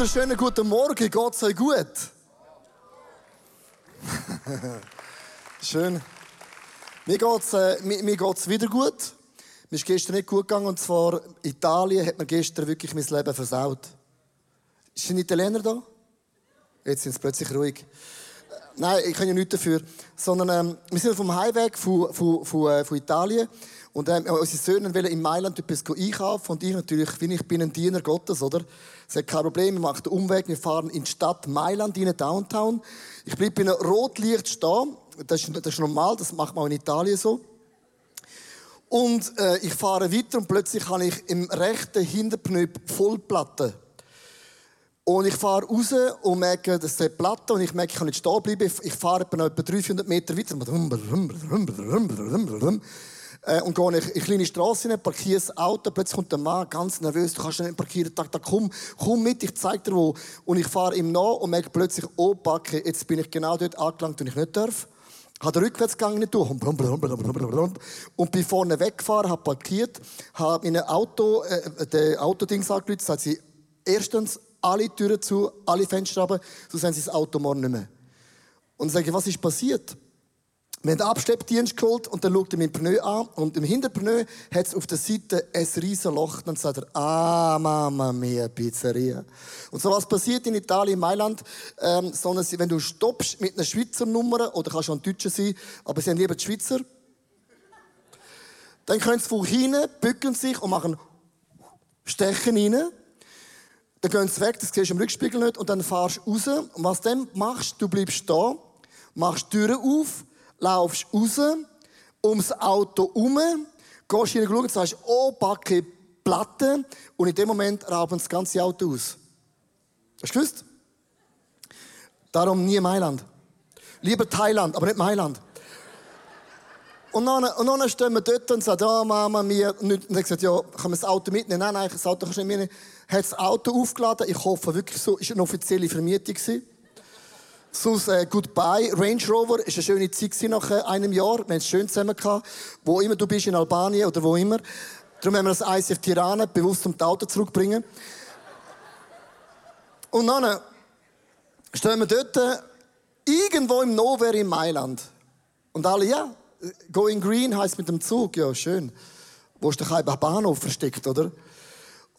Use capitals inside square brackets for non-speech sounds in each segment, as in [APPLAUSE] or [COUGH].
wunderschönen guten Morgen. Geht's euch gut? [LAUGHS] Schön. Mir geht's, äh, mir, mir wieder gut. Mir ist gestern nicht gut gegangen. Und zwar Italien hat mir gestern wirklich mein Leben versaut. Ist ein Italiener da? Jetzt sind sie plötzlich ruhig. Äh, Nein, ich kann ja nichts dafür. Sondern, ähm, wir sind dem Heimweg von, von, von, äh, von Italien. Und ähm, unsere Söhne wollen in Mailand etwas einkaufen. Und ich natürlich, wie ich bin ein Diener Gottes, oder? Es hat kein Problem, wir machen den Umweg, wir fahren in die Stadt Mailand, in Downtown. Ich bleibe bei einem Rotlicht stehen. Das ist, das ist normal, das macht man auch in Italien so. Und äh, ich fahre weiter und plötzlich habe ich im rechten Hinterpneu Vollplatte. Und ich fahre raus und merke, das ist Platte und ich merke, ich kann nicht stehen bleiben. Ich fahre etwa 300 Meter weiter. Äh, und gehe in eine kleine Straße rein, parkiere das Auto, plötzlich kommt der Mann ganz nervös, du kannst nicht parkieren, da, da, komm, komm mit, ich zeig dir wo. Und ich fahre ihm nach und merke plötzlich, oh Backe, jetzt bin ich genau dort angelangt, wo ich nicht darf. Habe den Rückwärtsgang nicht durch. Und bin vorne weggefahren, habe parkiert, habe mein Auto, äh, den Autodings angelöst, sagt sie, erstens, alle Türen zu, alle Fenster runter, sonst haben sie das Auto morgen nicht mehr. Und sage, was ist passiert? Wir haben Abschleppdienst geholt und dann schaut er mein Pneu an und im Hinterpneu hat es auf der Seite ein riesen Loch. Dann sagt er, ah, Mama mia, Pizzeria. Und so was passiert in Italien, in Mailand, ähm, sondern wenn du stoppst mit einer Schweizer Nummer, oder kannst auch ein Deutscher sein, aber sie haben lieber die Schweizer, dann können sie von hinten, bücken sich und machen Stechen rein. Dann gehen sie weg, das siehst du im Rückspiegel nicht, und dann fahrst du raus. Und was dann machst, du bleibst da, machst Türen auf, laufst raus, ums Auto herum, gehst hinein und sagst, oh, Backe, Platte. Und in dem Moment rauben das ganze Auto aus. Hast du gewusst? Darum nie Mailand. Lieber Thailand, aber nicht Mailand. Und dann, und dann stehen wir dort und sagen, oh Mama, mir. Und dann hat gesagt, ja, kann man das Auto mitnehmen? Nein, nein, das Auto kannst du nicht mitnehmen. Hat das Auto aufgeladen. Ich hoffe wirklich so, ist eine offizielle Vermietung gewesen. Sonst äh, Goodbye. Range Rover ist eine schöne Zeit nach äh, einem Jahr. Wir haben es schön zusammen gehabt. Wo immer du bist, in Albanien oder wo immer. Darum haben wir das ICF Tirana bewusst um das Auto zurückbringen. Und dann äh, stehen wir dort äh, irgendwo im Nowhere in Mailand. Und alle, ja, Going Green heisst mit dem Zug, ja, schön. Wo ist der Bahnhof versteckt, oder?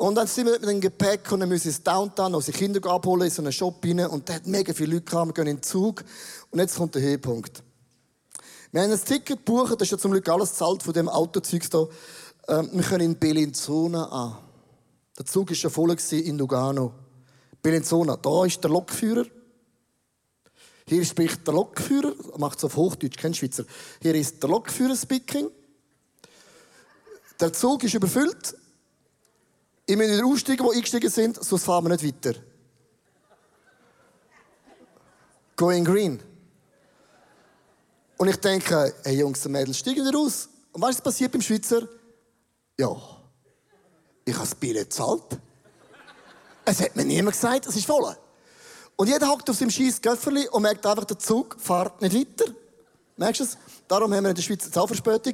Und dann sind wir mit dem Gepäck und dann müssen wir ins Downtown, unsere Kinder abholen, in so einen Shop rein. Und da hat mega viele Leute gehabt, wir gehen in den Zug. Und jetzt kommt der Höhepunkt. Wir haben ein Ticket gebucht, das ist ja zum Glück alles zahlt von dem Autozeug hier. Ähm, wir können in Bellinzona an. Der Zug war schon voll in Lugano. Bellinzona, da ist der Lokführer. Hier spricht der Lokführer, macht es auf Hochdeutsch, kein Schweizer. Hier ist der Lokführer speaking. Der Zug ist überfüllt. Ich muss wieder aussteigen, wo eingestiegen sind, sonst fahren wir nicht weiter. Going green. Und ich denke, hey Jungs und Mädels, steigen wir aus. Und weißt du, was passiert beim Schweizer? Ja, ich habe das Billett gezahlt. Es hat mir niemand gesagt, es ist voll. Und jeder hockt auf seinem scheiß Göfferli und merkt einfach, der Zug fährt nicht weiter. Merkst du es? Darum haben wir in der Schweiz eine Zahlverspätung.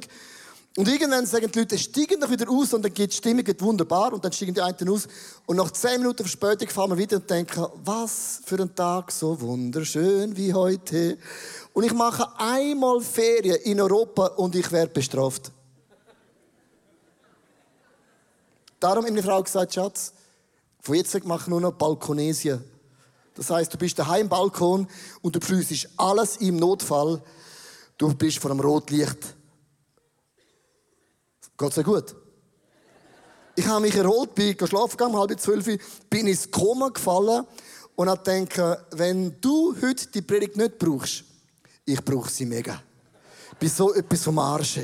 Und irgendwann sagen die Leute, steigen doch wieder aus und dann geht die Stimmung geht wunderbar und dann steigen die einen aus und nach zehn Minuten Verspätung fahren wir wieder und denken, was für ein Tag so wunderschön wie heute. Und ich mache einmal Ferien in Europa und ich werde bestraft. Darum hat meine Frau gesagt, Schatz, von jetzt weg mache ich nur noch Balkonesien. Das heißt, du bist daheim im Balkon und du prüfst alles im Notfall. Du bist vor einem Rotlicht Geht's dir gut? Ich habe mich erholt, bin schlafen gegangen, um halb zwölf, bin ins Koma gefallen und habe gedacht, wenn du heute die Predigt nicht brauchst, ich brauche sie mega. Ich bin so etwas vom Arsch.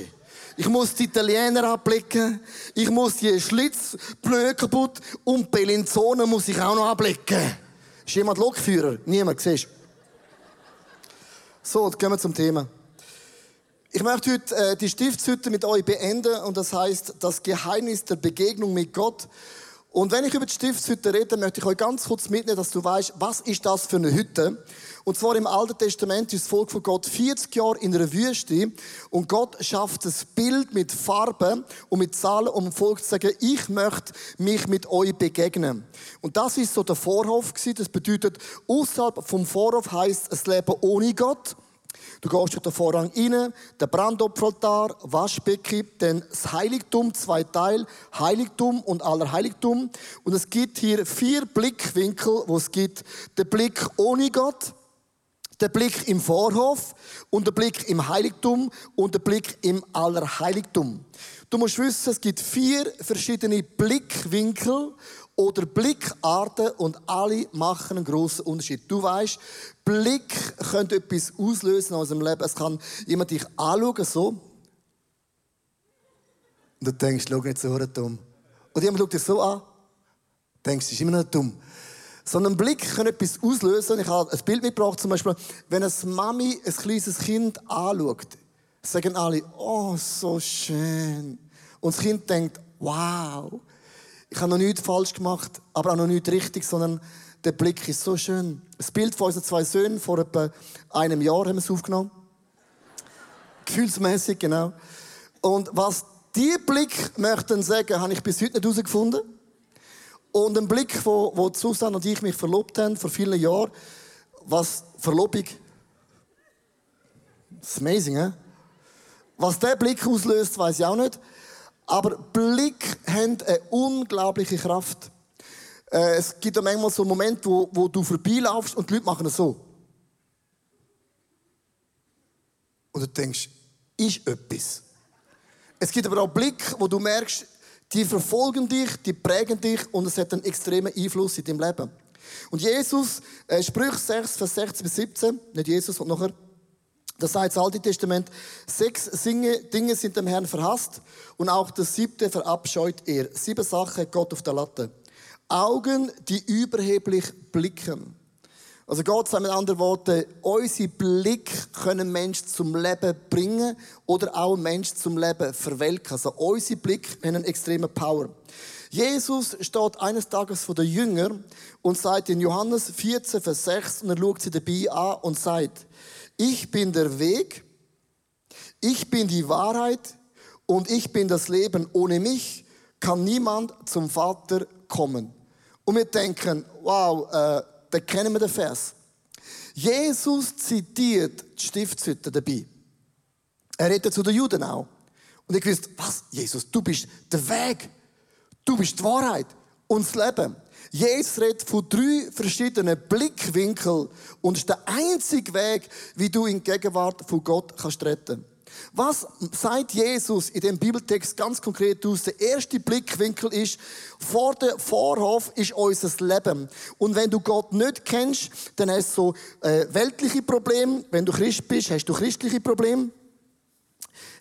Ich muss die Italiener abblicken. Ich muss die Schlitzblöcke kaputt. Und Bellinzone muss ich auch noch abblicken. Ist jemand Lokführer? Niemand, siehst So, jetzt gehen wir zum Thema. Ich möchte heute äh, die Stiftshütte mit euch beenden und das heißt das Geheimnis der Begegnung mit Gott. Und wenn ich über die Stiftshütte rede, möchte ich euch ganz kurz mitnehmen, dass du weißt, was ist das für eine Hütte? Und zwar im Alten Testament ist das Volk von Gott 40 Jahre in einer Wüste und Gott schafft das Bild mit Farben und mit Zahlen, um dem Volk zu sagen, ich möchte mich mit euch begegnen. Und das ist so der Vorhof gewesen. Das bedeutet, außerhalb vom Vorhof heißt es Leben ohne Gott. Du gehst durch den Vorrang rein, der Brandopferaltar, Waschbecken, dann das Heiligtum, zwei Teile, Heiligtum und Allerheiligtum. Und es gibt hier vier Blickwinkel, wo es gibt. Der Blick ohne Gott, der Blick im Vorhof und der Blick im Heiligtum und der Blick im Allerheiligtum. Du musst wissen, es gibt vier verschiedene Blickwinkel oder Blickarten und alle machen einen grossen Unterschied. Du weißt, Blick könnte etwas auslösen aus dem Leben. Es kann jemand dich anschauen, so. Und du denkst, schau nicht so dumm. Und jemand schaut dich so an, denkst, du ist immer noch dumm. So ein Blick kann etwas auslösen. Ich habe ein Bild mitgebracht, zum Beispiel, wenn eine Mami ein kleines Kind anschaut, sagen alle, oh, so schön. Und das Kind denkt, wow, ich habe noch nichts falsch gemacht, aber auch noch nichts richtig, sondern der Blick ist so schön. Das Bild von unseren zwei Söhnen vor etwa einem Jahr haben wir es aufgenommen. Gefühlsmäßig, genau. Und was die Blick möchten sagen, habe ich bis heute nicht herausgefunden. Und ein Blick, wo, wo Susanne und ich mich verlobt haben, vor vielen Jahren, was Verlobung, das ist amazing, eh? Was der Blick auslöst, weiß ich auch nicht. Aber Blick haben eine unglaubliche Kraft. Äh, es gibt manchmal so Momente, wo, wo du vorbeilaufst und die Leute machen es so. Und du denkst, ist etwas. Es gibt aber auch Blick, wo du merkst, die verfolgen dich, die prägen dich und es hat einen extremen Einfluss in deinem Leben. Und Jesus, äh, Sprüche 6, Vers 16 bis 17, nicht Jesus, und nachher, das sagt das Alte Testament, sechs Dinge sind dem Herrn verhasst und auch das siebte verabscheut er. Sieben Sachen hat Gott auf der Latte. Augen, die überheblich blicken. Also Gott sagt mit anderen Worten, unsere Blick können Menschen zum Leben bringen oder auch Menschen zum Leben verwelken. Also unsere Blick haben eine extreme Power. Jesus steht eines Tages vor den Jüngern und sagt in Johannes 14, Vers 6, und er schaut sie dabei an und sagt, ich bin der Weg, ich bin die Wahrheit und ich bin das Leben. Ohne mich kann niemand zum Vater kommen. Und wir denken, wow, äh, da kennen wir den Vers. Jesus zitiert die Stiftshütte dabei. Er redet zu den Juden auch. Und ich wusste, was, Jesus, du bist der Weg, du bist die Wahrheit und das Leben. Jesus redet von drei verschiedenen Blickwinkeln und ist der einzige Weg, wie du in Gegenwart von Gott kannst retten. Was sagt Jesus in dem Bibeltext ganz konkret aus? Der erste Blickwinkel ist, vor dem Vorhof ist unser Leben. Und wenn du Gott nicht kennst, dann hast du so äh, weltliche Probleme. Wenn du Christ bist, hast du christliche Probleme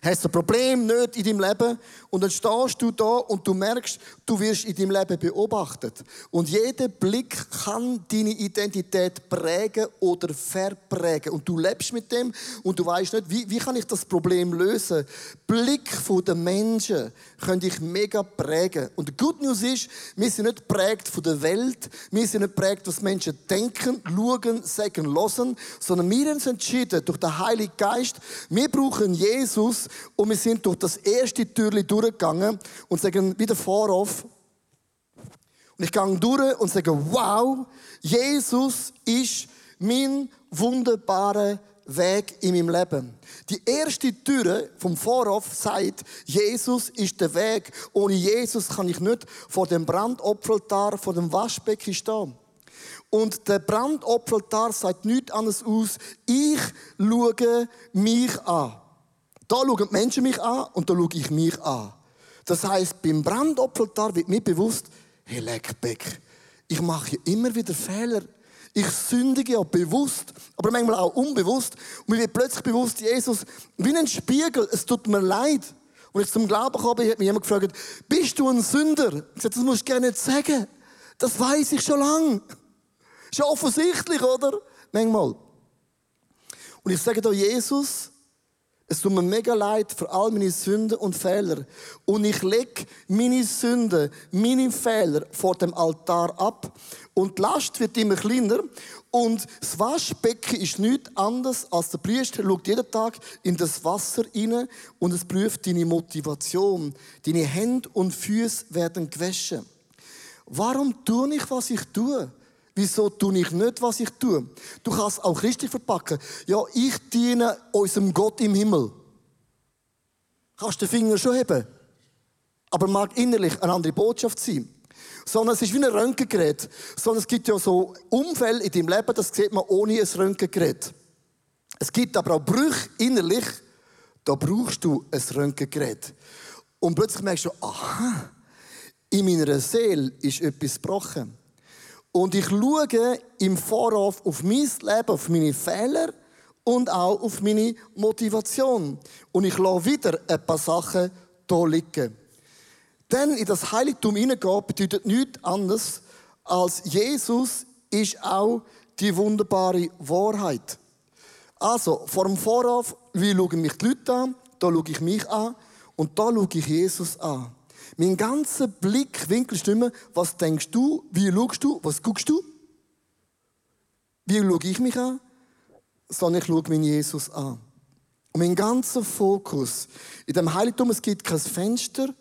hast ein Problem nicht in deinem Leben und dann stehst du da und du merkst, du wirst in deinem Leben beobachtet. Und jeder Blick kann deine Identität prägen oder verprägen. Und du lebst mit dem und du weißt nicht, wie, wie kann ich das Problem lösen. Blick von den Menschen können dich mega prägen. Und die Good News ist, wir sind nicht prägt von der Welt, wir sind nicht prägt, was Menschen denken, schauen, sagen, hören, sondern wir haben uns entschieden, durch den Heiligen Geist, wir brauchen Jesus und wir sind durch das erste Türli durchgegangen und sagen wieder vorauf. Und ich gehe durch und sage, wow, Jesus ist mein wunderbarer Weg in meinem Leben. Die erste Tür vom Vorhof sagt, Jesus ist der Weg. Ohne Jesus kann ich nicht vor dem Brandopferaltar, vor dem Waschbecken stehen. Und der Brandopferaltar sagt nichts anderes aus. Ich schaue mich an. Da schauen die Menschen mich an und da schaue ich mich an. Das heißt, beim Brandopferaltar wird mir bewusst, hey, Leckbeck, ich mache immer wieder Fehler. Ich sündige ja bewusst, aber manchmal auch unbewusst. Und mir wird plötzlich bewusst, Jesus, wie ein Spiegel, es tut mir leid. Und ich zum Glauben kam, hat mich jemand gefragt, bist du ein Sünder? Ich sagte, das musst du gerne sagen. Das weiß ich schon lange. Ist ja offensichtlich, oder? Manchmal. Und ich sage da, Jesus, es tut mir mega leid für all meine Sünden und Fehler. Und ich lege meine Sünden, meine Fehler vor dem Altar ab. Und die Last wird immer kleiner. Und das Waschbecken ist nichts anderes als der Priester schaut jeden Tag in das Wasser rein und es prüft deine Motivation. Deine Hände und Füße werden gewaschen. Warum tue ich, was ich tue? Wieso tue ich nicht, was ich tue? Du kannst auch richtig verpacken. Ja, ich diene unserem Gott im Himmel. Kannst den Finger schon heben. Aber mag innerlich eine andere Botschaft sein sondern es ist wie ein Röntgengerät. Sondern es gibt ja so Umfälle in deinem Leben, das sieht man ohne ein Röntgengerät. Es gibt aber auch Brüche innerlich, da brauchst du ein Röntgengerät. Und plötzlich merkst du, aha, in meiner Seele ist etwas gebrochen. Und ich schaue im Vorauf auf mein Leben, auf meine Fehler und auch auf meine Motivation. Und ich lasse wieder ein paar Sachen hier liegen. Denn in das Heiligtum hineingehen bedeutet nichts anderes, als Jesus ist auch die wunderbare Wahrheit. Also, vor dem Vorauf, wie schauen mich die Leute an, da schaue ich mich an und da schaue ich Jesus an. Mein ganzer Blickwinkel ist immer, was denkst du, wie schaust du, was guckst du? Wie schaue ich mich an? Sondern ich schaue meinen Jesus an. Und mein ganzer Fokus in dem Heiligtum, es gibt kein Fenster,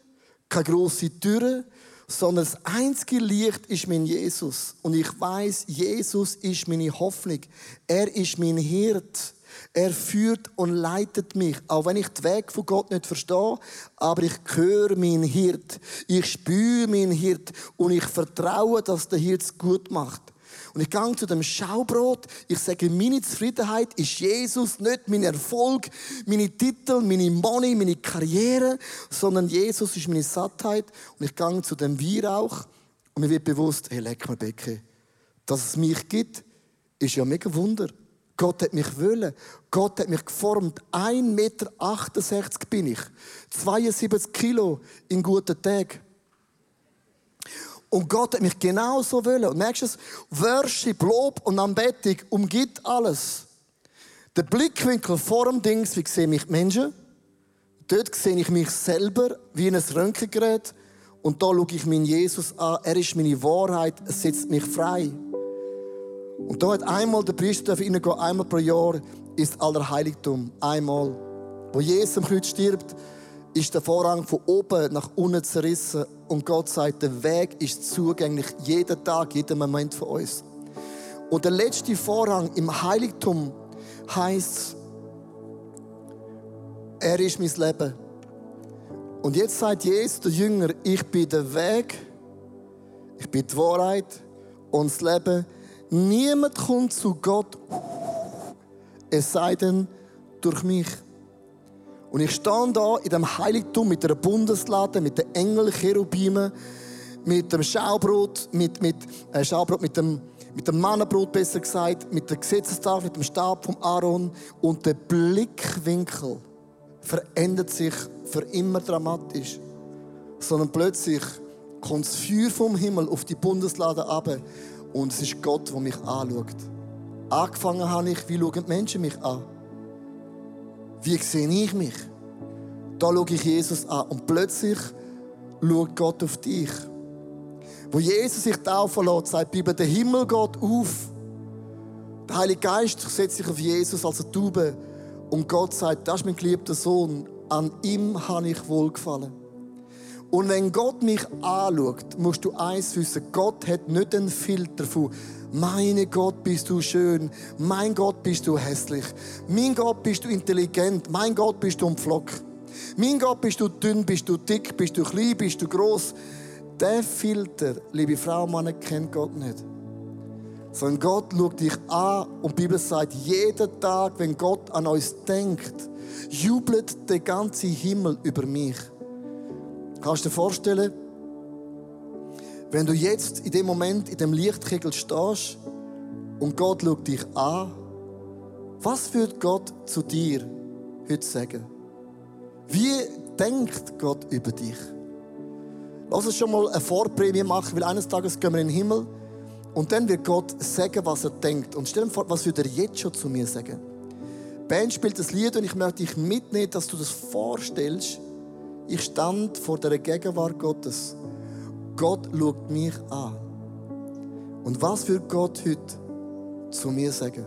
keine grosse Türe, sondern das einzige Licht ist mein Jesus. Und ich weiß, Jesus ist meine Hoffnung. Er ist mein Hirt. Er führt und leitet mich, auch wenn ich den Weg von Gott nicht verstehe, aber ich höre mein Hirt. Ich spüre mein Hirt und ich vertraue, dass der Hirt es gut macht. Und ich gehe zu dem Schaubrot. Ich sage, meine Zufriedenheit ist Jesus, nicht mein Erfolg, meine Titel, meine Money, meine Karriere, sondern Jesus ist meine Sattheit. Und ich gehe zu dem Weihrauch und mir wird bewusst, hey, leck mir Becke. Dass es mich gibt, ist ja mega Wunder. Gott hat mich wollen. Gott hat mich geformt. 1,68 Meter bin ich. 72 Kilo in guten Tagen. Und Gott hat mich genauso wollen. Und merkst du es? Worship, Lob und Anbetung umgibt alles. Der Blickwinkel vor Dings, wie sehe ich Menschen? Dort sehe ich mich selber wie ein Röntgengerät. Und da schaue ich meinen Jesus an. Er ist meine Wahrheit. Er setzt mich frei. Und da hat einmal der Priester reingehen, einmal pro Jahr ist Allerheiligtum. Einmal. Wo Jesus am Kreuz stirbt, ist der Vorhang von oben nach unten zerrissen und Gott sagt, der Weg ist zugänglich jeden Tag, jeden Moment von uns. Und der letzte Vorhang im Heiligtum heißt, er ist mein Leben. Und jetzt sagt Jesus, der Jünger, ich bin der Weg, ich bin die Wahrheit und das Leben. Niemand kommt zu Gott, es sei denn durch mich. Und ich stehe da in dem Heiligtum mit einer Bundeslade, mit den Engel, Cherubimen, mit dem Schaubrot, mit, mit, äh, Schaubrot, mit dem, mit dem Mannenbrot besser gesagt, mit der Gesetzestafel, mit dem Stab vom Aaron. Und der Blickwinkel verändert sich für immer dramatisch. Sondern plötzlich kommt das Feuer vom Himmel auf die Bundeslade ab und es ist Gott, der mich anschaut. Angefangen habe ich, wie schauen die Menschen mich an? Wie sehe ich mich? Da schaue ich Jesus an und plötzlich schaut Gott auf dich. Wo Jesus sich taufen lässt, sagt die Bibel, der Himmel geht auf. Der Heilige Geist setzt sich auf Jesus als eine Taube und Gott sagt, das ist mein geliebter Sohn, an ihm habe ich wohlgefallen. Und wenn Gott mich anschaut, musst du eins wissen, Gott hat nicht einen Filter von meine Gott, bist du schön. Mein Gott, bist du hässlich. Mein Gott, bist du intelligent. Mein Gott, bist du ein Pflock. Mein Gott, bist du dünn, bist du dick, bist du klein, bist du groß. Der Filter, liebe Frau, Mann, kennt Gott nicht. Sondern Gott schaut dich an und die Bibel sagt, jeden Tag, wenn Gott an uns denkt, jubelt der ganze Himmel über mich. Kannst du dir vorstellen, wenn du jetzt in dem Moment in dem Lichtkegel stehst und Gott schaut dich an, was wird Gott zu dir heute sagen? Wie denkt Gott über dich? Lass uns schon mal eine Vorprämie machen, weil eines Tages gehen wir in den Himmel und dann wird Gott sagen, was er denkt. Und stell dir vor, was würde er jetzt schon zu mir sagen? Die Band spielt das Lied und ich möchte dich mitnehmen, dass du das vorstellst. Ich stand vor der Gegenwart Gottes Gott schaut mich an. Und was wird Gott heute zu mir sagen.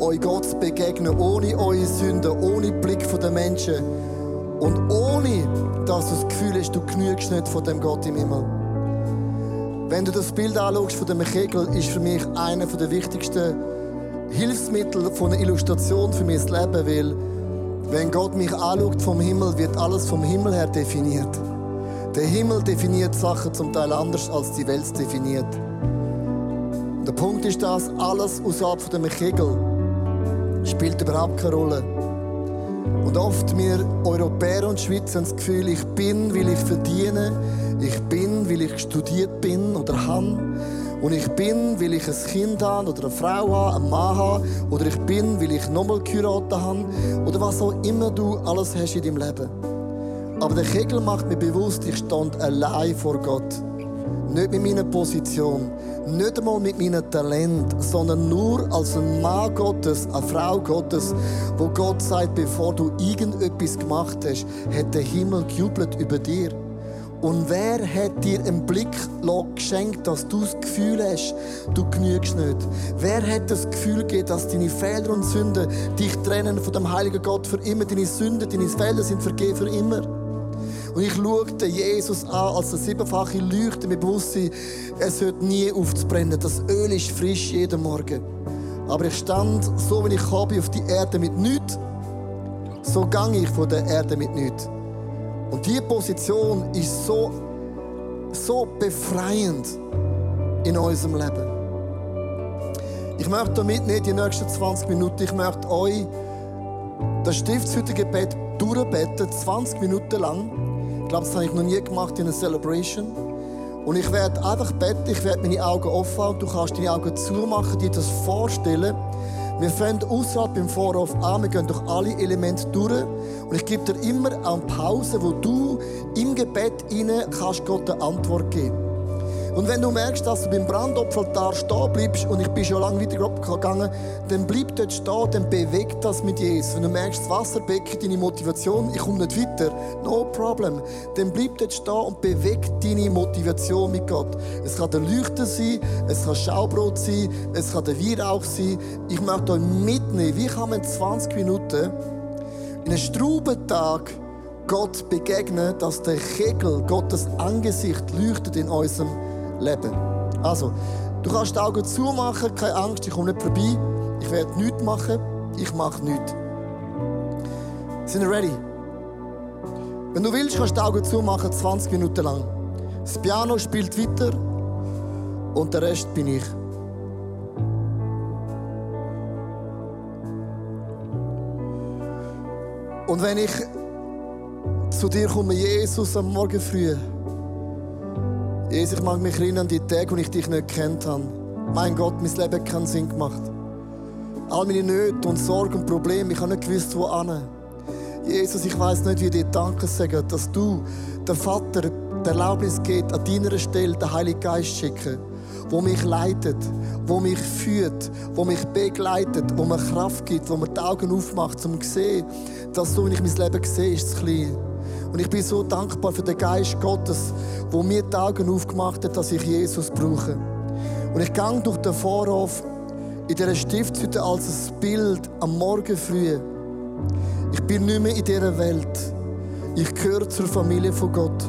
Euch Gott zu begegnen, ohne eure Sünden, ohne Blick von den Menschen und ohne, dass du das Gefühl hast, du genügst nicht von dem Gott im Himmel. Wenn du das Bild anschaust von dem Kegel, ist für mich einer der wichtigsten Hilfsmittel von einer Illustration für mein Leben, weil wenn Gott mich anschaut vom Himmel, wird alles vom Himmel her definiert. Der Himmel definiert Sachen zum Teil anders, als die Welt definiert. Der Punkt ist dass alles außerhalb von dem Kegel spielt überhaupt keine Rolle. Und oft wir Europäer und Schweizer das Gefühl, ich bin, weil ich verdiene, ich bin, weil ich studiert bin oder habe. Und ich bin, weil ich ein Kind habe oder eine Frau habe, einen Mann habe. Oder ich bin, weil ich nochmal geheiratet habe. Oder was auch immer du alles hast in deinem Leben. Aber der Kegel macht mir bewusst, ich stand allein vor Gott. Nicht mit meiner Position, nicht einmal mit meinem Talent, sondern nur als ein Mann Gottes, eine Frau Gottes, wo Gott sagt, bevor du irgendetwas gemacht hast, hat der Himmel gejubelt über dir. Und wer hat dir einen Blick geschenkt, dass du das Gefühl hast, du genügst nicht? Wer hat das Gefühl gegeben, dass deine Fehler und Sünden dich trennen von dem heiligen Gott für immer? Deine Sünden, deine Fehler sind vergeben für immer. Und ich schaute Jesus an als der siebenfache Leuchte mit Bewusstsein, es hört nie aufzubrennen. Das Öl ist frisch jeden Morgen. Aber ich stand, so wie ich komme, auf die Erde mit nichts. So gang ich von der Erde mit nichts. Und diese Position ist so, so befreiend in unserem Leben. Ich möchte damit nicht die nächsten 20 Minuten, ich möchte euch das Stiftshüttengebet durchbeten, 20 Minuten lang. Ich glaube, das habe ich noch nie gemacht in einer Celebration. Und ich werde einfach beten, ich werde meine Augen offen haben, du kannst deine Augen zumachen, dir das vorstellen. Wir fangen außerhalb im Vorhof an, wir gehen durch alle Elemente durch. Und ich gebe dir immer eine Pause, wo du im Gebet inne kannst Gott eine Antwort geben. Und wenn du merkst, dass du beim Brandopferaltar stehen bleibst und ich bin schon lange weitergegangen, dann bleib dort stehen, dann bewegt das mit Jesus. Wenn du merkst, das Wasserbecken, deine Motivation, ich komme nicht weiter, no problem. Dann bleib dort stehen und bewegt deine Motivation mit Gott. Es kann der Leuchter sein, es kann Schaubrot sein, es kann der Weihrauch sein. Ich möchte euch mitnehmen, wie kann man 20 Minuten in einem Straubentag Gott begegnen, dass der Kegel, Gottes Angesicht leuchtet in unserem Leben. Also, du kannst die Augen zumachen, keine Angst, ich komme nicht vorbei. Ich werde nichts machen, ich mache nichts. Sind wir ready? Wenn du willst, kannst du die Augen zumachen, 20 Minuten lang. Das Piano spielt weiter und der Rest bin ich. Und wenn ich zu dir komme, Jesus, am Morgen früh, Jesus, ich mag mich erinnern an die Tage, wo ich dich nicht kennt habe. Mein Gott, mein Leben hat keinen Sinn gemacht. All meine Nöte und Sorgen und Probleme, ich habe nicht gewusst, wo an. Jesus, ich weiß nicht, wie dir Danke sagen, dass du, der Vater, der Erlaubnis geht, an deiner Stelle den Heiligen Geist schicken, wo mich leitet, wo mich führt, wo mich begleitet, wo mir Kraft gibt, wo mir die Augen aufmacht, um zu sehen, dass so, wie ich mein Leben sehe, ist es klein. Und ich bin so dankbar für den Geist Gottes, wo mir die Augen aufgemacht hat, dass ich Jesus brauche. Und ich gehe durch den Vorhof in dieser Stiftshütte als ein Bild am Morgen früh. Ich bin nicht mehr in dieser Welt. Ich gehöre zur Familie von Gott.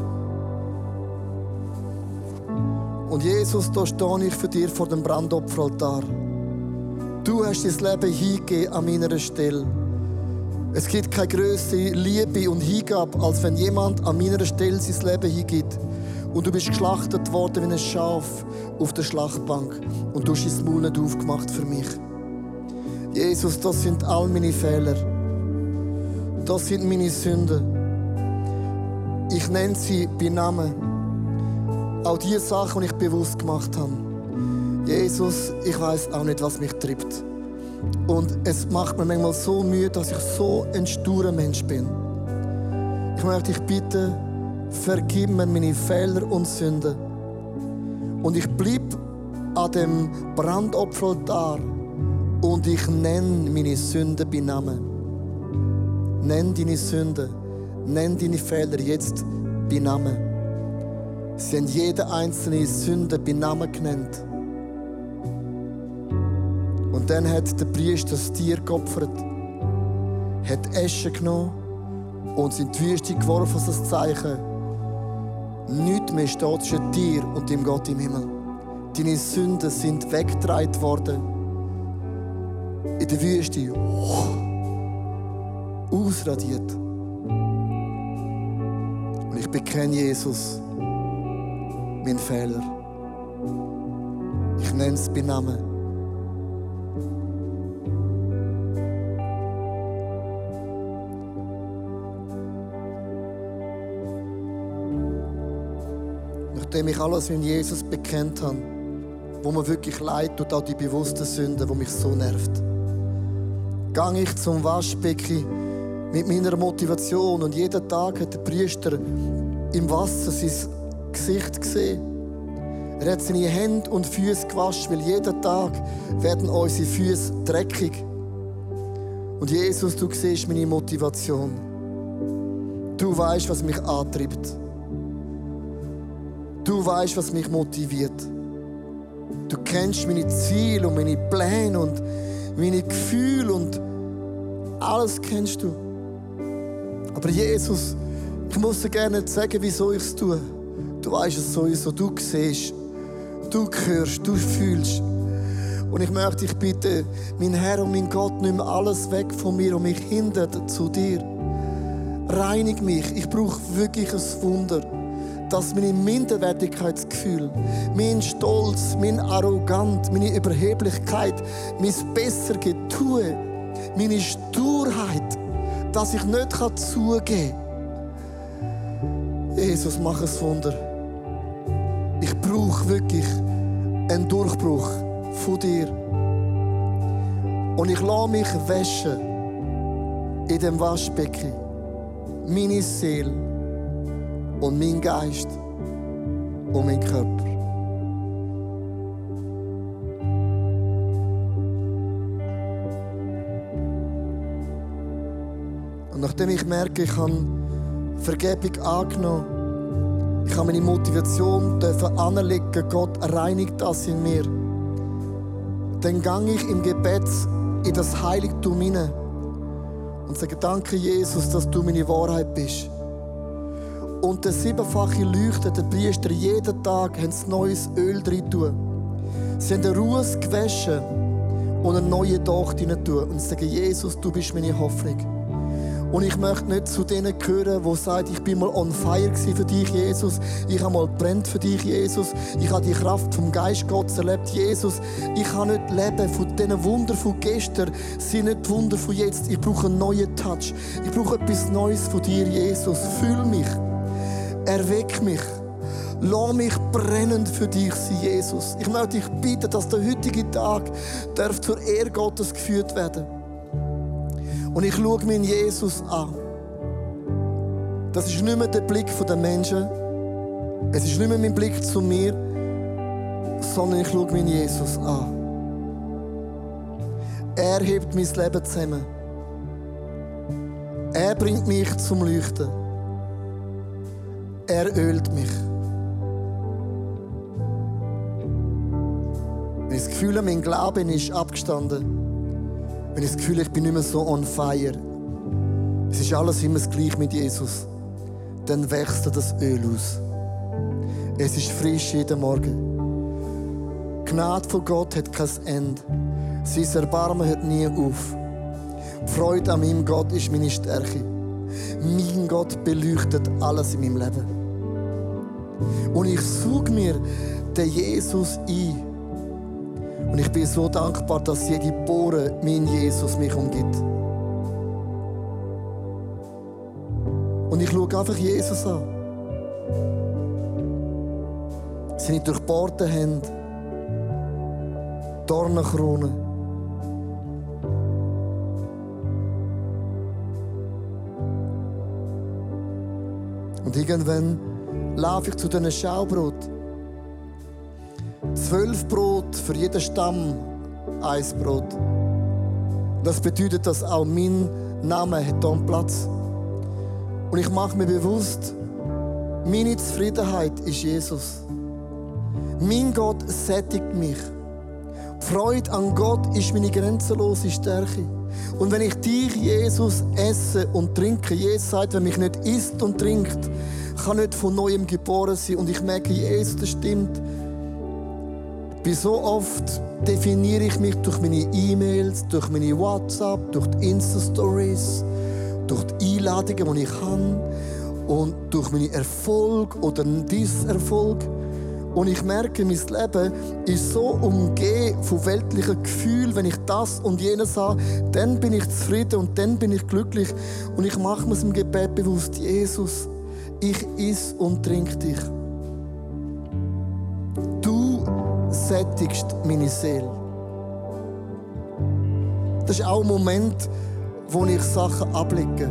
Und Jesus, da stehe ich für dich vor dem Brandopferaltar. Du hast dein Leben hingegeben an meiner Stelle. Es gibt keine größere Liebe und Hingabe, als wenn jemand an meiner Stelle sein Leben hingibt. Und du bist geschlachtet worden wie ein Schaf auf der Schlachtbank. Und du hast dein Maul nicht aufgemacht für mich. Jesus, das sind all meine Fehler. Das sind meine Sünden. Ich nenne sie bei Namen. Auch die Sachen, die ich bewusst gemacht habe. Jesus, ich weiß auch nicht, was mich trifft. Und es macht mir manchmal so Mühe, dass ich so ein sturer Mensch bin. Ich möchte dich bitten, vergib mir meine Fehler und Sünden. Und ich blieb an dem Brandopferaltar und ich nenne meine Sünden bei Namen. Nenn deine Sünden, nenn deine Fehler jetzt bei Namen. Sie haben jede einzelne Sünde bei Namen genannt. Und dann hat der Priester das Tier geopfert, hat Asche genommen und in die Wüste geworfen als ein Zeichen. Nichts mehr steht zwischen dir und dem Gott im Himmel. Deine Sünden sind weggetragen worden. In der Wüste. Ausradiert. Und ich bekenne Jesus, mein Fehler. Ich nenne es bei Namen. Nachdem ich alles in Jesus bekennt habe, wo mir wirklich leid tut, auch die bewussten Sünden, die mich so nervt, gehe ich zum Waschbecken mit meiner Motivation und jeden Tag hat der Priester im Wasser sein Gesicht gesehen. Er hat seine Hände und Füße gewaschen, weil jeden Tag werden unsere Füße dreckig. Und Jesus, du siehst meine Motivation. Du weißt, was mich antreibt. Du weißt, was mich motiviert. Du kennst meine Ziele und meine Pläne und meine Gefühle und alles kennst du. Aber Jesus, ich muss dir gerne sagen, wieso ich es tue. Du weißt es sowieso, du siehst, du hörst, du fühlst. Und ich möchte dich bitten, mein Herr und mein Gott, nimm alles weg von mir und mich hindert zu dir. Reinig mich. Ich brauche wirklich ein Wunder, dass meine Minderwertigkeitsgefühl, mein Stolz, mein Arrogant, meine Überheblichkeit, mein Bessergetue, meine Sturheit, dass ich nicht zugeben kann. Jesus, mach ein Wunder. Ich brauche wirklich einen Durchbruch von dir. Und ich lasse mich waschen in dem Waschbecken. Meine Seele und mein Geist und mein Körper. Und nachdem ich merke, ich habe Vergebung angenommen, ich habe meine Motivation anlegen, Gott reinigt das in mir, dann gehe ich im Gebet in das Heiligtum hinein und sage, danke Jesus, dass du meine Wahrheit bist. Und der siebenfache Leuchte, der Priester, jeden Tag haben sie neues Öl drin tun. Sie haben den Ruß gewaschen und eine neue Docht rein tun. Und sagen, Jesus, du bist meine Hoffnung. Und ich möchte nicht zu denen gehören, die sagen, ich bin mal on fire für dich, Jesus. Ich habe mal brennt für dich, Jesus. Ich habe die Kraft vom Geist Gottes erlebt, Jesus. Ich kann nicht leben von diesen Wunder von gestern, sind nicht die Wunder von jetzt. Ich brauche einen neuen Touch. Ich brauche etwas Neues von dir, Jesus. Fühl mich. Erweck mich. Lass mich brennend für dich sein, Jesus. Ich möchte dich bitten, dass der heutige Tag darf zur Ehre Gottes geführt werden Und ich schaue meinen Jesus an. Das ist nicht mehr der Blick der Menschen. Es ist nicht mehr mein Blick zu mir, sondern ich schaue meinen Jesus an. Er hebt mein Leben zusammen. Er bringt mich zum Leuchten. Er ölt mich. Wenn ich das Gefühl habe, mein Glauben ist abgestanden, wenn ich das Gefühl habe, ich bin nicht mehr so on fire, es ist alles immer das Gleiche mit Jesus, dann wächst das Öl aus. Es ist frisch jeden Morgen. Die Gnade von Gott hat kein Ende. Sein Erbarmen hört nie auf. Die Freude an meinem Gott ist meine Stärke. Mein Gott beleuchtet alles in meinem Leben. Und ich suche mir den Jesus ein. Und ich bin so dankbar, dass jede Bohre mein Jesus mich umgibt. Und ich schaue einfach Jesus an. Seine durchbohrten Hände, Dornenkrone. Und irgendwann laufe ich zu diesen Schaubrot. Zwölf Brot für jeden Stamm, ein Brot. Das bedeutet, dass auch mein Name hat hier Platz. Und ich mache mir bewusst, meine Zufriedenheit ist Jesus. Mein Gott sättigt mich. Die Freude an Gott ist meine grenzenlose Stärke. Und wenn ich dich, Jesus, esse und trinke, Jesus sagt, wenn mich nicht isst und trinkt, kann nicht von neuem geboren sein. Und ich merke, Jesus, das stimmt. Wie so oft definiere ich mich durch meine E-Mails, durch meine WhatsApp, durch die Insta-Stories, durch die Einladungen, die ich habe und durch meinen Erfolg oder Disserfolg. Und ich merke, mein Leben ist so umgeben von weltlichen Gefühlen. Wenn ich das und jenes habe, dann bin ich zufrieden und dann bin ich glücklich. Und ich mache mir im Gebet bewusst, Jesus, ich iss und trinke dich. Du sättigst meine Seele. Das ist auch ein Moment, wo ich Sachen ablege.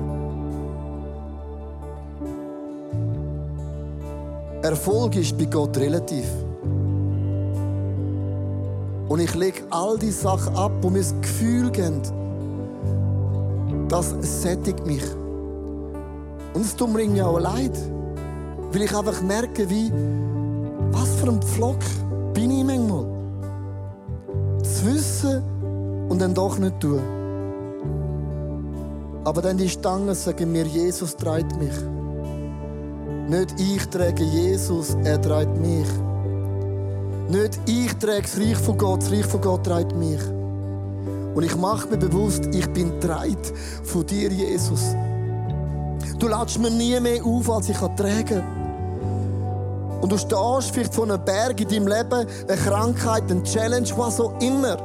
Erfolg ist bei Gott relativ. Und ich lege all die Sachen ab, wo mir das Gefühl geben, das sättigt mich. Und es tut mir irgendwie auch leid. Weil ich einfach merke, wie, was für ein Pflock bin ich manchmal. Zu wissen und dann doch nicht tun. Aber dann die Stangen sagen mir, Jesus treibt mich. Nicht ich träge Jesus, er trägt mich. Nicht ich träge das Reich von Gott, das Reich von Gott trägt mich. Und ich mache mir bewusst, ich bin treit von dir, Jesus. Du lädst mir nie mehr auf, als ich tragen kann. Und du stehst vielleicht vor einem Berg in deinem Leben, eine Krankheit, eine Challenge, was auch immer.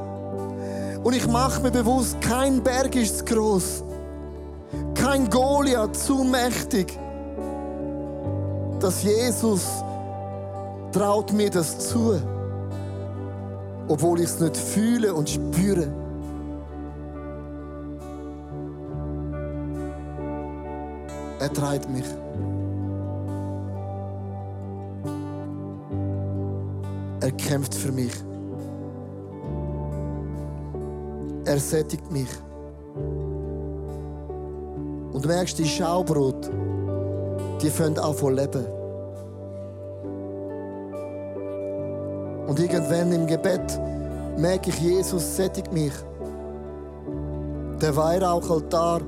Und ich mache mir bewusst, kein Berg ist zu groß. Kein Goliath zu mächtig dass Jesus traut mir das zu, obwohl ich es nicht fühle und spüre. Er treibt mich. Er kämpft für mich. Er sättigt mich. Und du merkst, die Schaubrot, die fangen an zu leben. Und irgendwann im Gebet merke ich, Jesus sättigt mich. Der Weihrauchaltar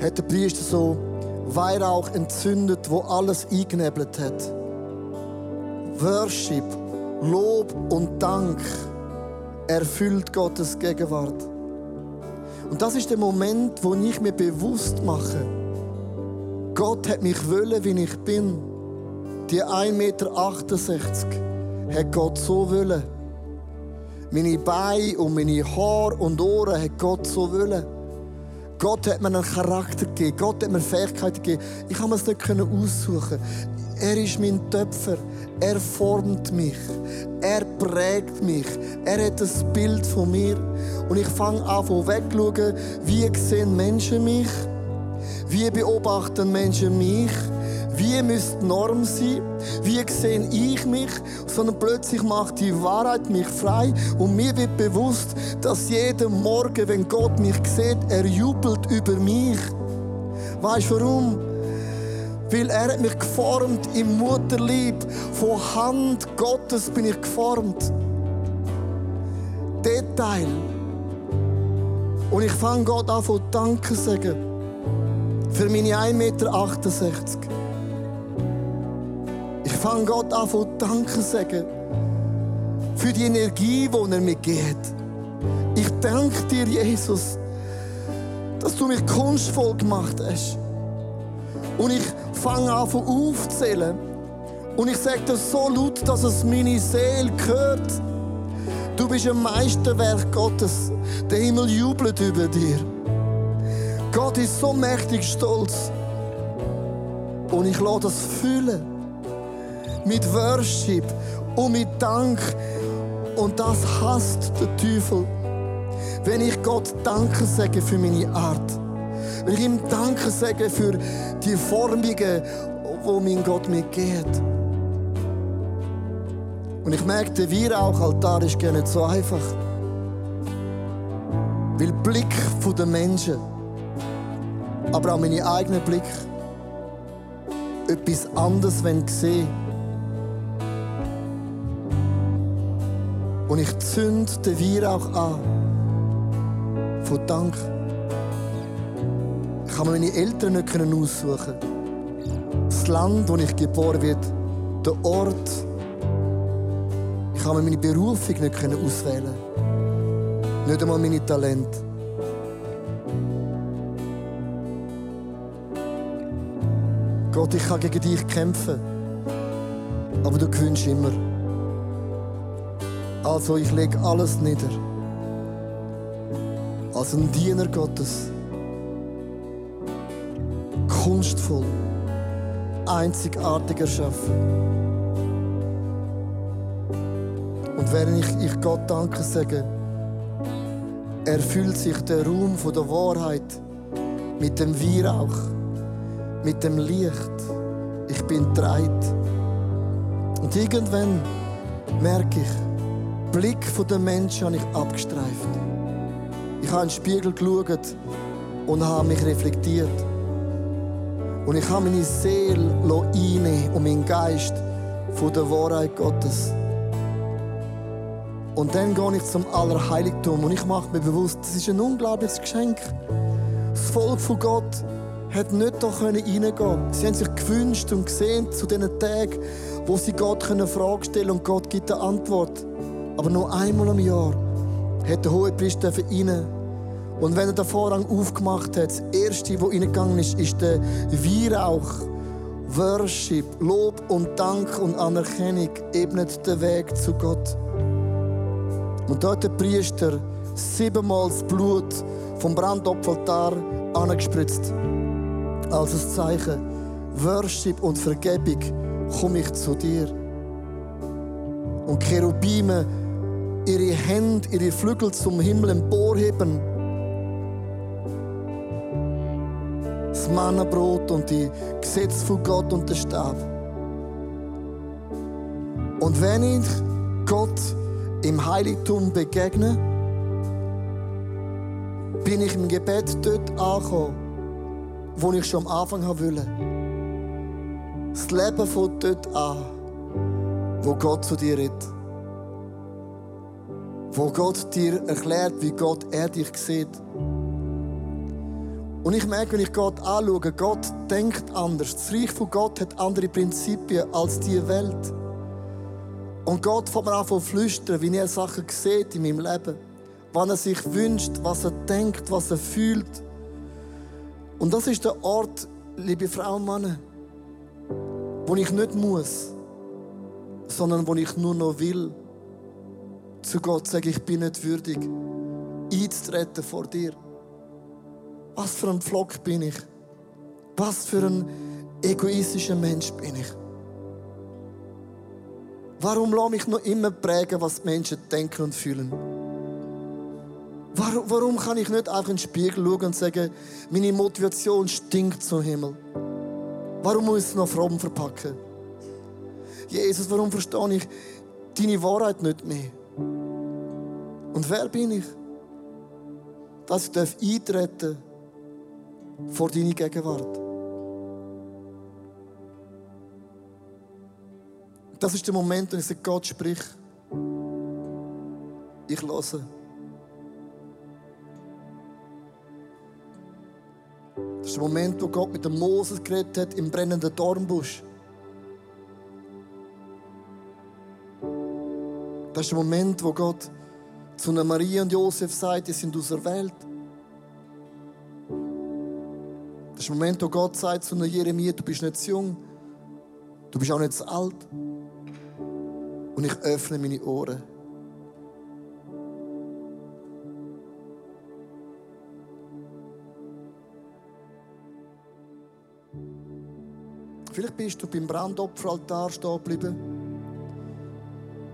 hat der Priester so Weihrauch entzündet, wo alles eingenebelt hat. Worship, Lob und Dank erfüllt Gottes Gegenwart. Und das ist der Moment, wo ich mir bewusst mache, Gott hat mich wollen, wie ich bin. Die 1,68 Meter hat Gott so wollen. Meine Beine und meine Haare und Ohren hat Gott so wollen. Gott hat mir einen Charakter gegeben. Gott hat mir Fähigkeiten gegeben. Ich kann es nicht aussuchen. Er ist mein Töpfer. Er formt mich. Er prägt mich. Er hat ein Bild von mir. Und ich fange an, von wegzuschauen, wie sehen Menschen mich wie beobachten Menschen mich? Wie müsste Norm sein? Wie sehe ich mich? Sondern plötzlich macht die Wahrheit mich frei und mir wird bewusst, dass jeden Morgen, wenn Gott mich sieht, er jubelt über mich. Weißt du warum? Weil er hat mich geformt im Mutterlieb. Von Hand Gottes bin ich geformt. Detail. Und ich fange Gott an von Danke sagen für meine 1,68 Meter. Fange Gott an von Danke sagen für die Energie, die er mir gibt. Ich danke dir, Jesus, dass du mich kunstvoll gemacht hast. Und ich fange an von aufzählen. Und ich sage das so laut, dass es meine Seele hört. Du bist ein Meisterwerk Gottes. Der Himmel jubelt über dir. Gott ist so mächtig stolz. Und ich lasse das fühlen. Mit Worship und mit Dank. Und das hasst der Teufel. Wenn ich Gott Danke sage für meine Art. Wenn ich ihm Danke sage für die Formungen, wo mein Gott mir geht. Und ich merke, der Weihrauchaltar ist gar nicht so einfach. Weil der Blick der Menschen, aber auch meine eigenen Blick, etwas anderes sehen Und ich zünde den Weihrauch an. Von Dank. Ich mir meine Eltern nicht aussuchen. Das Land, wo ich geboren werde, der Ort. Ich mir meine Berufung nicht auswählen. Nicht einmal meine Talente. Gott, ich kann gegen dich kämpfen. Aber du gewinnst immer. Also ich lege alles nieder. Als ein Diener Gottes. Kunstvoll. Einzigartig erschaffen. Und während ich, ich Gott danke sage, erfüllt sich der Raum der Wahrheit mit dem Weihrauch, mit dem Licht. Ich bin dreit. Und irgendwann merke ich, Blick der Menschen habe ich abgestreift. Ich habe in den Spiegel geschaut und habe mich reflektiert. Und ich habe meine Seele einnehmen und meinen Geist von der Wahrheit Gottes. Und dann gehe ich zum Allerheiligtum und ich mache mir bewusst, das ist ein unglaubliches Geschenk. Das Volk von Gott hat nicht da reingehen können. Sie haben sich gewünscht und gesehen zu diesen Tagen, wo sie Gott eine Frage stellen und Gott gibt eine Antwort. Aber nur einmal im Jahr hat der Hohepriester rein. Und wenn er den Vorhang aufgemacht hat, das erste, was reingegangen ist, ist der Weihrauch. Worship, Lob und Dank und Anerkennung ebnet den Weg zu Gott. Und dort hat der Priester siebenmal das Blut vom Brandopferaltar angespritzt. Als ein Zeichen. Worship und Vergebung komme ich zu dir. Und Cherubime ihre Hände, ihre Flügel zum Himmel emporheben. Das Mannenbrot und die Gesetze von Gott und der Stab. Und wenn ich Gott im Heiligtum begegne, bin ich im Gebet dort angekommen, wo ich schon am Anfang wollte. Das Leben von dort an, wo Gott zu dir redet wo Gott dir erklärt, wie Gott er dich sieht. Und ich merke, wenn ich Gott anschaue, Gott denkt anders. Das Reich von Gott hat andere Prinzipien als die Welt. Und Gott fängt mir an zu flüstern, wie er Sachen sieht in meinem Leben. Was er sich wünscht, was er denkt, was er fühlt. Und das ist der Ort, liebe Frauen und Männer, wo ich nicht muss, sondern wo ich nur noch will zu Gott sagen, ich bin nicht würdig, einzutreten vor dir. Was für ein Flock bin ich? Was für ein egoistischer Mensch bin ich? Warum lasse mich noch immer prägen, was die Menschen denken und fühlen? Warum, warum kann ich nicht einfach in den Spiegel schauen und sagen, meine Motivation stinkt zum Himmel? Warum muss ich es noch fromm verpacken? Jesus, warum verstehe ich deine Wahrheit nicht mehr? Und wer bin ich? Dass ich eintreten vor deine Gegenwart. Das ist der Moment, wo ich sage, Gott sprich. Ich höre. Das ist der Moment, wo Gott mit dem Moses geredet hat im brennenden Dornbusch. Das ist der Moment, wo Gott zu einer Maria und Josef sagt, ihr sind auserwählt. Das ist der Moment, wo Gott sagt zu einer Jeremia, du bist nicht zu jung, du bist auch nicht zu alt. Und ich öffne meine Ohren. Vielleicht bist du beim Brandopferaltar stehen geblieben.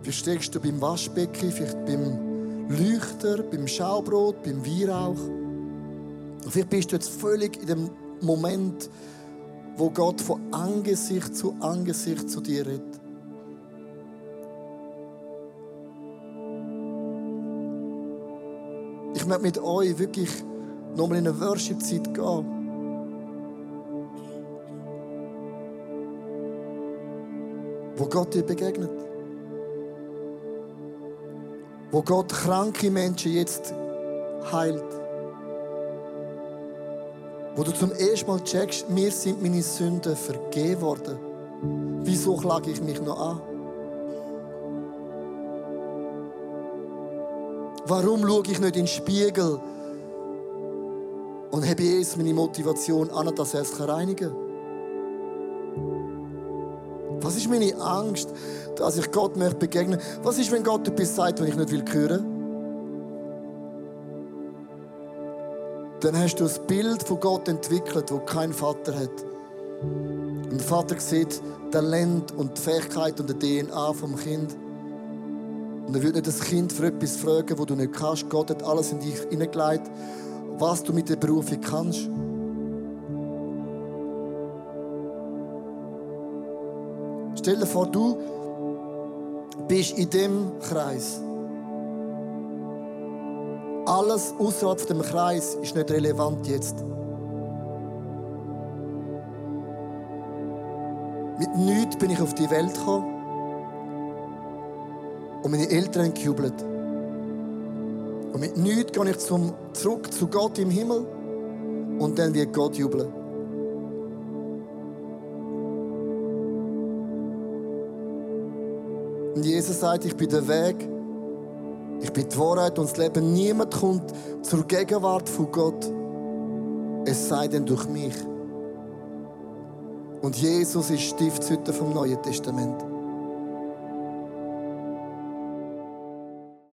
Vielleicht steckst du beim Waschbecken, vielleicht beim Leuchter, beim Schaubrot, beim Weihrauch. Vielleicht bist du jetzt völlig in dem Moment, wo Gott von Angesicht zu Angesicht zu dir redet. Ich möchte mit euch wirklich nochmal in eine Worship-Zeit gehen. Wo Gott dir begegnet. Wo Gott kranke Menschen jetzt heilt. Wo du zum ersten Mal checkst, mir sind meine Sünden vergeben worden. Wieso klage ich mich noch an? Warum schaue ich nicht in den Spiegel und habe jetzt meine Motivation an, dass er es reinigen kann? Was ist meine Angst, dass ich Gott möchte begegnen? Was ist, wenn Gott etwas sagt, was ich nicht will hören? Dann hast du das Bild von Gott entwickelt, wo kein Vater hat. Und der Vater sieht Talent und die Fähigkeit und die DNA vom Kind. Und er wird nicht das Kind für etwas fragen, wo du nicht kannst. Gott hat alles in dich hineingelegt, was du mit der Berufung kannst. Stell dir vor, du bist in dem Kreis. Alles außerhalb dem Kreis ist nicht relevant jetzt. Mit nichts bin ich auf die Welt gekommen. Und meine Eltern haben gejubelt. Und mit nichts gehe ich zum, zurück zu Gott im Himmel. Und dann wird Gott jubeln. Und Jesus sagt, ich bin der Weg, ich bin die Wahrheit und das Leben. Niemand kommt zur Gegenwart von Gott, es sei denn durch mich. Und Jesus ist Stiftshüter vom Neuen Testament.